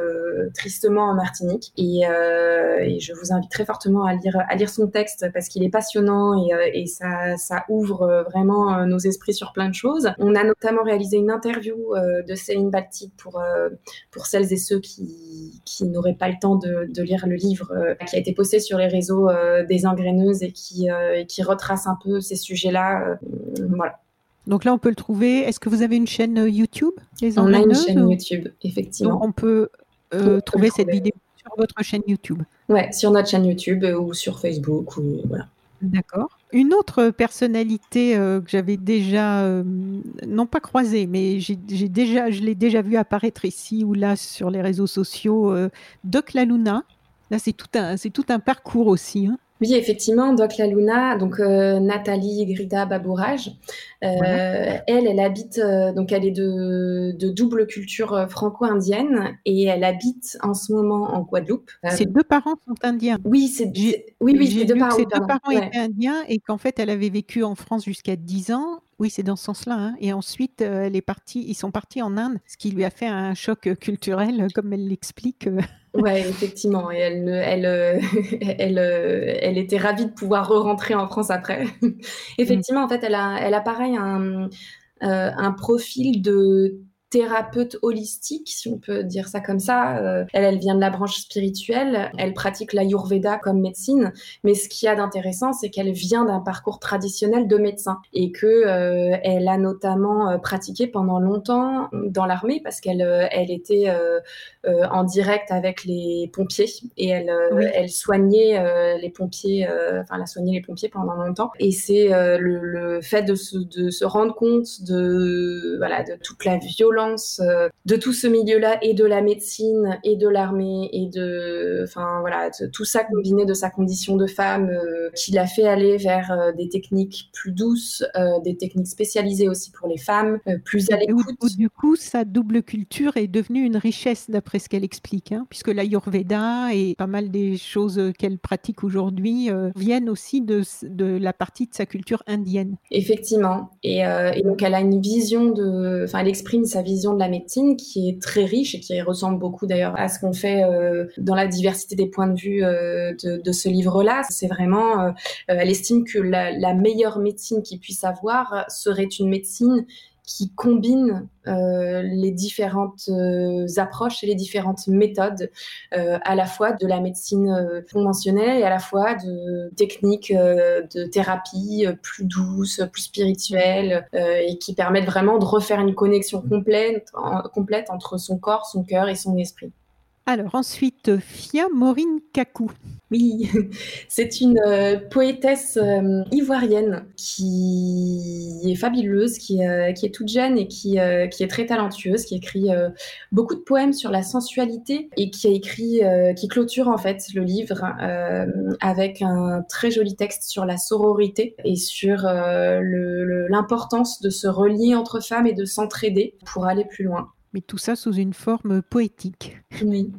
tristement en Martinique. Et, je vous invite très fortement à lire, à lire son texte parce qu'il est passionnant et, et ça, ça ouvre vraiment euh, nos esprits sur plein de choses. On a notamment réalisé une interview euh, de Céline Baltic pour, euh, pour celles et ceux qui, qui n'auraient pas le temps de, de, lire le livre qui a été posté sur les réseaux des engraineuses et qui, qui retrace un peu ces sujets-là. voilà. Donc là, on peut le trouver. Est-ce que vous avez une chaîne YouTube les On a une chaîne YouTube, effectivement. Donc on peut trouver cette vidéo sur votre chaîne YouTube. Ouais, sur notre chaîne YouTube ou sur Facebook ou voilà. D'accord. Une autre personnalité euh, que j'avais déjà, euh, non pas croisée, mais j'ai déjà, je l'ai déjà vu apparaître ici ou là sur les réseaux sociaux, euh, Doc La Luna. Là, c'est tout un, c'est tout un parcours aussi. Hein. Oui, effectivement, Doc La Luna, donc euh, Nathalie Grida Babourage, euh, elle, elle habite, euh, donc elle est de, double culture franco-indienne et elle habite en ce moment en Guadeloupe. ses deux parents sont indiens. Oui, c'est oui, oui, ses deux parents, ses deux parents étaient indiens et qu'en fait elle avait vécu en France jusqu'à 10 ans oui, c'est dans ce sens-là. Hein. Et ensuite, elle est partie, ils sont partis en Inde, ce qui lui a fait un choc culturel, comme elle l'explique. Oui, effectivement. Et elle, elle, euh, elle, euh, elle, était ravie de pouvoir re-rentrer en France après. effectivement, en fait, elle a, elle a pareil un, euh, un profil de thérapeute holistique, si on peut dire ça comme ça. Euh, elle, elle vient de la branche spirituelle, elle pratique l'ayurveda comme médecine, mais ce qu'il y a d'intéressant, c'est qu'elle vient d'un parcours traditionnel de médecin. Et que euh, elle a notamment euh, pratiqué pendant longtemps dans l'armée parce qu'elle elle était en direct avec les pompiers. Et elle, elle soignait les pompiers, enfin elle a soigné les pompiers pendant longtemps. Et c'est le, le, fait de se, de se rendre compte de voilà de toute la violence euh, de tout ce milieu-là et de la médecine et de l'armée et de, enfin voilà, tout ça combiné de sa condition de femme euh, qui l'a fait aller vers euh, des techniques plus douces, des techniques spécialisées aussi pour les femmes, plus à l'écoute. Du coup, sa double culture est devenue une richesse d'après ce qu'elle explique, hein, puisque l'Ayurveda et pas mal des choses qu'elle pratique aujourd'hui viennent aussi de, de, la partie de sa culture indienne. Effectivement. Et, et donc elle a une vision de, enfin elle exprime sa vision de la médecine qui est très riche et qui ressemble beaucoup d'ailleurs à ce qu'on fait euh, dans la diversité des points de vue euh, de, ce livre-là. C'est vraiment, euh, elle estime que la, la meilleure médecine qu'il puisse avoir serait une médecine qui combine euh, les différentes euh, approches et les différentes méthodes, euh, à la fois de la médecine conventionnelle et à la fois de techniques de thérapie plus douces, plus spirituelles, et qui permettent vraiment de refaire une connexion complète, complète entre son corps, son cœur et son esprit. Alors ensuite, Fia Maureen Kakou. Oui, c'est une poétesse ivoirienne qui est fabuleuse, qui, qui est toute jeune et qui, qui est très talentueuse, qui écrit beaucoup de poèmes sur la sensualité et qui a écrit, qui clôture en fait le livre avec un très joli texte sur la sororité et sur l'importance de se relier entre femmes et de s'entraider pour aller plus loin. Mais tout ça sous une forme poétique. Oui.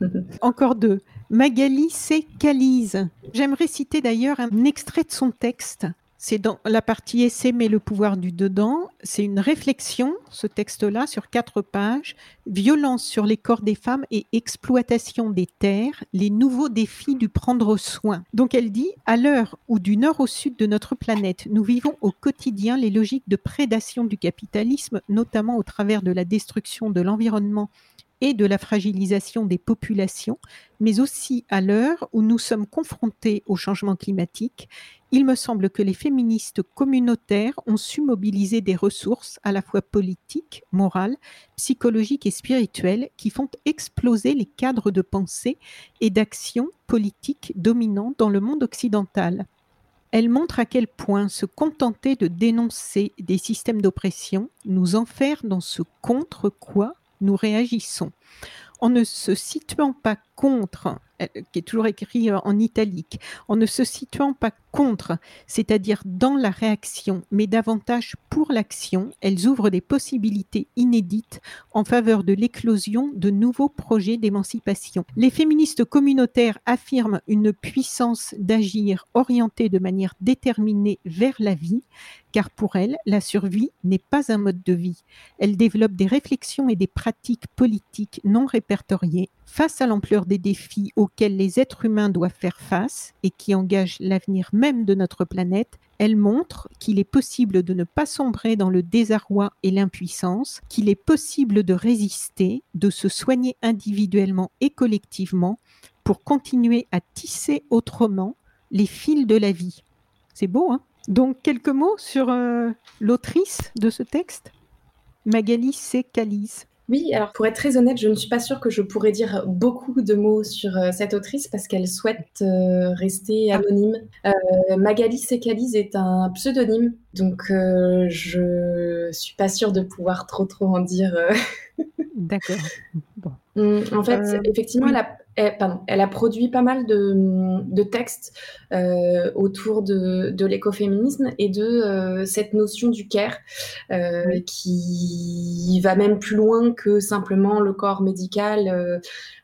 Encore deux. Magali C. Calise. J'aimerais citer d'ailleurs un extrait de son texte c'est dans la partie essai mais le pouvoir du dedans. C'est une réflexion, ce texte-là, sur quatre pages. Violence sur les corps des femmes et exploitation des terres, les nouveaux défis du prendre soin. Donc elle dit, à l'heure où du nord au sud de notre planète, nous vivons au quotidien les logiques de prédation du capitalisme, notamment au travers de la destruction de l'environnement et de la fragilisation des populations, mais aussi à l'heure où nous sommes confrontés au changement climatique, il me semble que les féministes communautaires ont su mobiliser des ressources à la fois politiques, morales, psychologiques et spirituelles qui font exploser les cadres de pensée et d'action politiques dominants dans le monde occidental. Elles montrent à quel point se contenter de dénoncer des systèmes d'oppression nous enferme dans ce contre quoi nous réagissons. En ne se situant pas contre, euh, qui est toujours écrit euh, en italique, en ne se situant pas contre, c'est-à-dire dans la réaction, mais davantage pour l'action, elles ouvrent des possibilités inédites en faveur de l'éclosion de nouveaux projets d'émancipation. Les féministes communautaires affirment une puissance d'agir orientée de manière déterminée vers la vie, car pour elles, la survie n'est pas un mode de vie. Elles développent des réflexions et des pratiques politiques non face à l'ampleur des défis auxquels les êtres humains doivent faire face et qui engagent l'avenir même de notre planète, elle montre qu'il est possible de ne pas sombrer dans le désarroi et l'impuissance, qu'il est possible de résister, de se soigner individuellement et collectivement pour continuer à tisser autrement les fils de la vie. C'est beau, hein? Donc quelques mots sur euh, l'autrice de ce texte, Magali C. Calise. Oui, alors pour être très honnête, je ne suis pas sûre que je pourrais dire beaucoup de mots sur euh, cette autrice parce qu'elle souhaite euh, rester ah. anonyme. Euh, Magali Sekalis est un pseudonyme, donc je suis pas sûre de pouvoir trop trop en dire. D'accord. Hum, en fait, effectivement, elle a elle, pardon, elle a produit pas mal de, de textes euh, autour de, de l'écoféminisme et de euh, cette notion du care euh, qui va même plus loin que simplement le corps médical euh,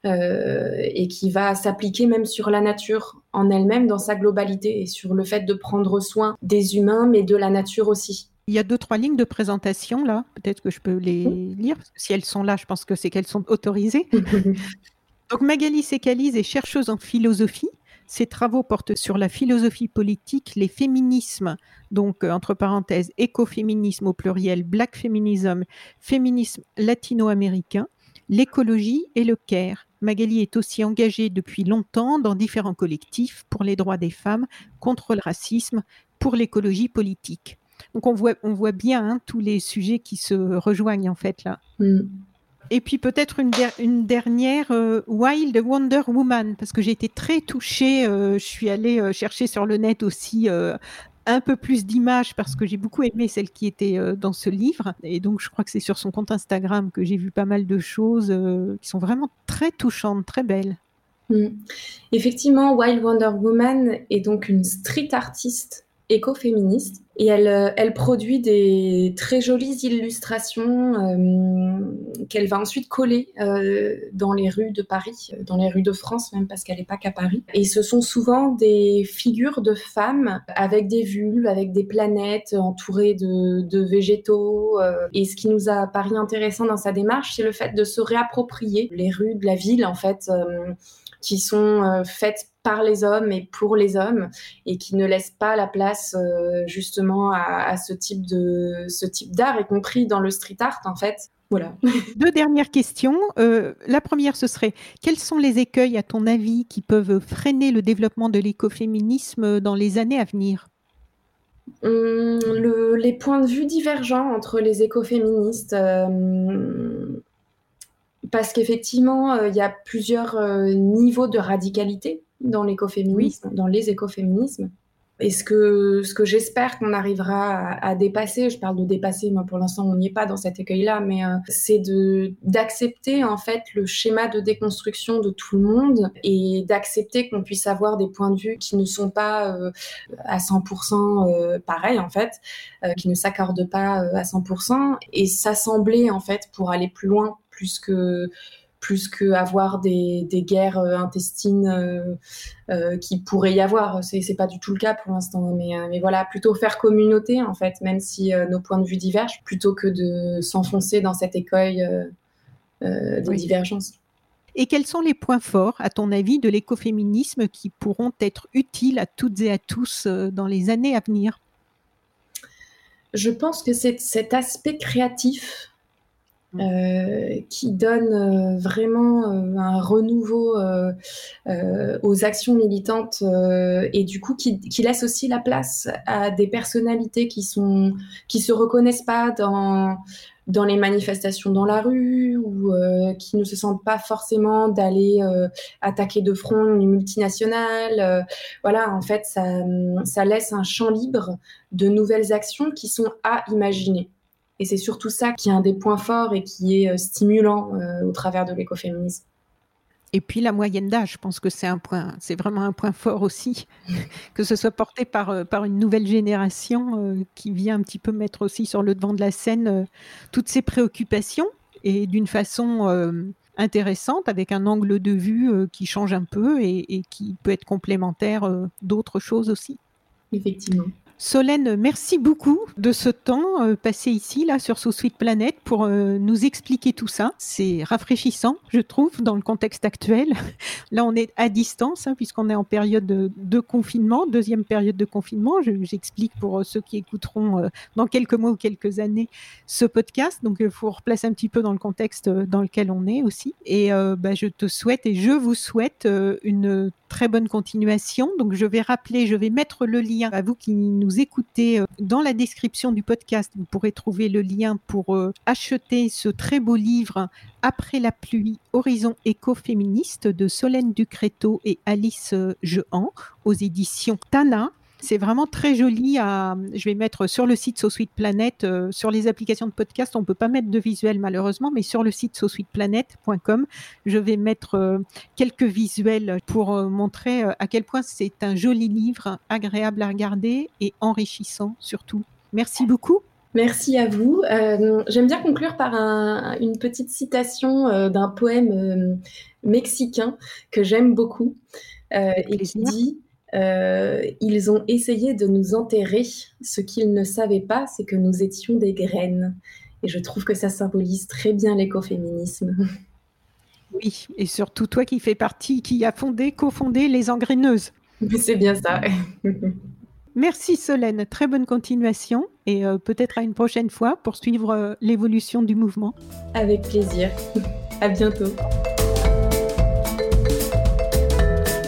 euh, et qui va s'appliquer même sur la nature en elle-même dans sa globalité et sur le fait de prendre soin des humains mais de la nature aussi. Il y a deux, trois lignes de présentation là. Peut-être que je peux les lire. Si elles sont là, je pense que c'est qu'elles sont autorisées. Donc Magali Sécalise est chercheuse en philosophie. Ses travaux portent sur la philosophie politique, les féminismes, donc euh, entre parenthèses écoféminisme au pluriel, black feminism, féminisme latino-américain, l'écologie et le care. Magali est aussi engagée depuis longtemps dans différents collectifs pour les droits des femmes, contre le racisme, pour l'écologie politique. Donc on voit, on voit bien hein, tous les sujets qui se rejoignent en fait là. Mm. Et puis peut-être une, une, dernière, euh, Wild Wonder Woman, parce que j'ai été très touchée. Euh, je suis allée euh, chercher sur le net aussi un peu plus d'images parce que j'ai beaucoup aimé celle qui était dans ce livre. Et donc je crois que c'est sur son compte Instagram que j'ai vu pas mal de choses qui sont vraiment très touchantes, très belles. Mm. Effectivement, Wild Wonder Woman est donc une street artiste écoféministe et elle, euh, elle produit des très jolies illustrations euh, qu'elle va ensuite coller euh, dans les rues de Paris, dans les rues de France même parce qu'elle n'est pas qu'à Paris. Et ce sont souvent des figures de femmes avec des vulves, avec des planètes entourées de, de végétaux. et ce qui nous a paru intéressant dans sa démarche, c'est le fait de se réapproprier les rues de la ville en fait qui sont faites par les hommes et pour les hommes et qui ne laisse pas la place euh, justement à, ce type de ce type d'art, y compris dans le street art en fait. Voilà. Deux dernières questions. Euh, la première, ce serait quels sont les écueils, à ton avis, qui peuvent freiner le développement de l'écoféminisme dans les années à venir? Hum, Les points de vue divergents entre les écoféministes. Euh, parce qu'effectivement, il y a plusieurs niveaux de radicalité dans l'écoféminisme, dans les écoféminismes. Et ce que, ce que j'espère qu'on arrivera à, dépasser, je parle de dépasser, moi pour l'instant on n'y est pas dans cet écueil-là, mais euh, c'est de d'accepter en fait le schéma de déconstruction de tout le monde et d'accepter qu'on puisse avoir des points de vue qui ne sont pas euh, à 100% euh, pareils en fait, qui ne s'accordent pas à 100% et s'assembler en fait pour aller plus loin, plus que plus qu'avoir des, des guerres euh, intestines euh, euh, qui pourrait y avoir. C'est, c'est pas du tout le cas pour l'instant, mais, mais voilà, plutôt faire communauté en fait, même si nos points de vue divergent, plutôt que de s'enfoncer dans cet écueil de divergence. Et quels sont les points forts, à ton avis, de l'écoféminisme qui pourront être utiles à toutes et à tous dans les années à venir? Je pense que c'est cet aspect créatif euh, qui donne euh, vraiment euh, un renouveau aux actions militantes et du coup qui, laisse aussi la place à des personnalités qui sont qui se reconnaissent pas dans dans les manifestations dans la rue ou qui ne se sentent pas forcément d'aller attaquer de front une multinationale. voilà, en fait, ça, ça laisse un champ libre de nouvelles actions qui sont à imaginer. Et c'est surtout ça qui est un des points forts et qui est euh, stimulant euh, au travers de l'écoféminisme. Et puis la moyenne d'âge, je pense que c'est un point, c'est vraiment un point fort aussi, que ce soit porté par, euh, par une nouvelle génération qui vient un petit peu mettre aussi sur le devant de la scène toutes ces préoccupations et d'une façon intéressante, avec un angle de vue qui change un peu et qui peut être complémentaire d'autres choses aussi. Effectivement. Solène, merci beaucoup de ce temps euh, passé ici, là, sur Sous Suite Planète, pour euh, nous expliquer tout ça. C'est rafraîchissant, je trouve, dans le contexte actuel. Là, on est à distance, hein, puisqu'on est en période de, confinement, deuxième période de confinement. J'explique pour euh, ceux qui écouteront dans quelques mois ou quelques années ce podcast. Donc, il faut replacer un petit peu dans le contexte dans lequel on est aussi. Et bah, je te souhaite et je vous souhaite une très bonne continuation. Donc, je vais rappeler, je vais mettre le lien à vous qui nous écoutez euh, dans la description du podcast. Vous pourrez trouver le lien pour euh, acheter ce très beau livre Après la pluie, Horizon écoféministe de Solène Ducréto et Alice euh, Jehan aux éditions Tana. C'est vraiment très joli. À, je vais mettre sur le site SoSuite Planet, euh, sur les applications de podcast, on ne peut pas mettre de visuel malheureusement, mais sur le site sosuiteplanet.com, je vais mettre euh, quelques visuels pour euh, montrer à quel point c'est un joli livre, agréable à regarder et enrichissant surtout. Merci beaucoup. Merci à vous. J'aime bien conclure par une petite citation d'un poème mexicain que j'aime beaucoup et qui dit euh, ils ont essayé de nous enterrer. Ce qu'ils ne savaient pas, c'est que nous étions des graines. Et je trouve que ça symbolise très bien l'écoféminisme. Oui, et surtout toi qui fais partie, qui a fondé, cofondé les engraineuses. C'est bien ça. Merci Solène, très bonne continuation et euh, peut-être à une prochaine fois pour suivre euh, l'évolution du mouvement. Avec plaisir. à bientôt.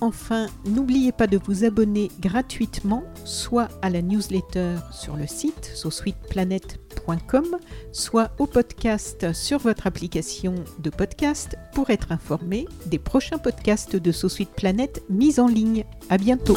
Enfin, n'oubliez pas de vous abonner gratuitement, soit à la newsletter sur le site sosweetplanet.com, soit au podcast sur votre application de podcast pour être informé des prochains podcasts de So Planet mis en ligne. À bientôt.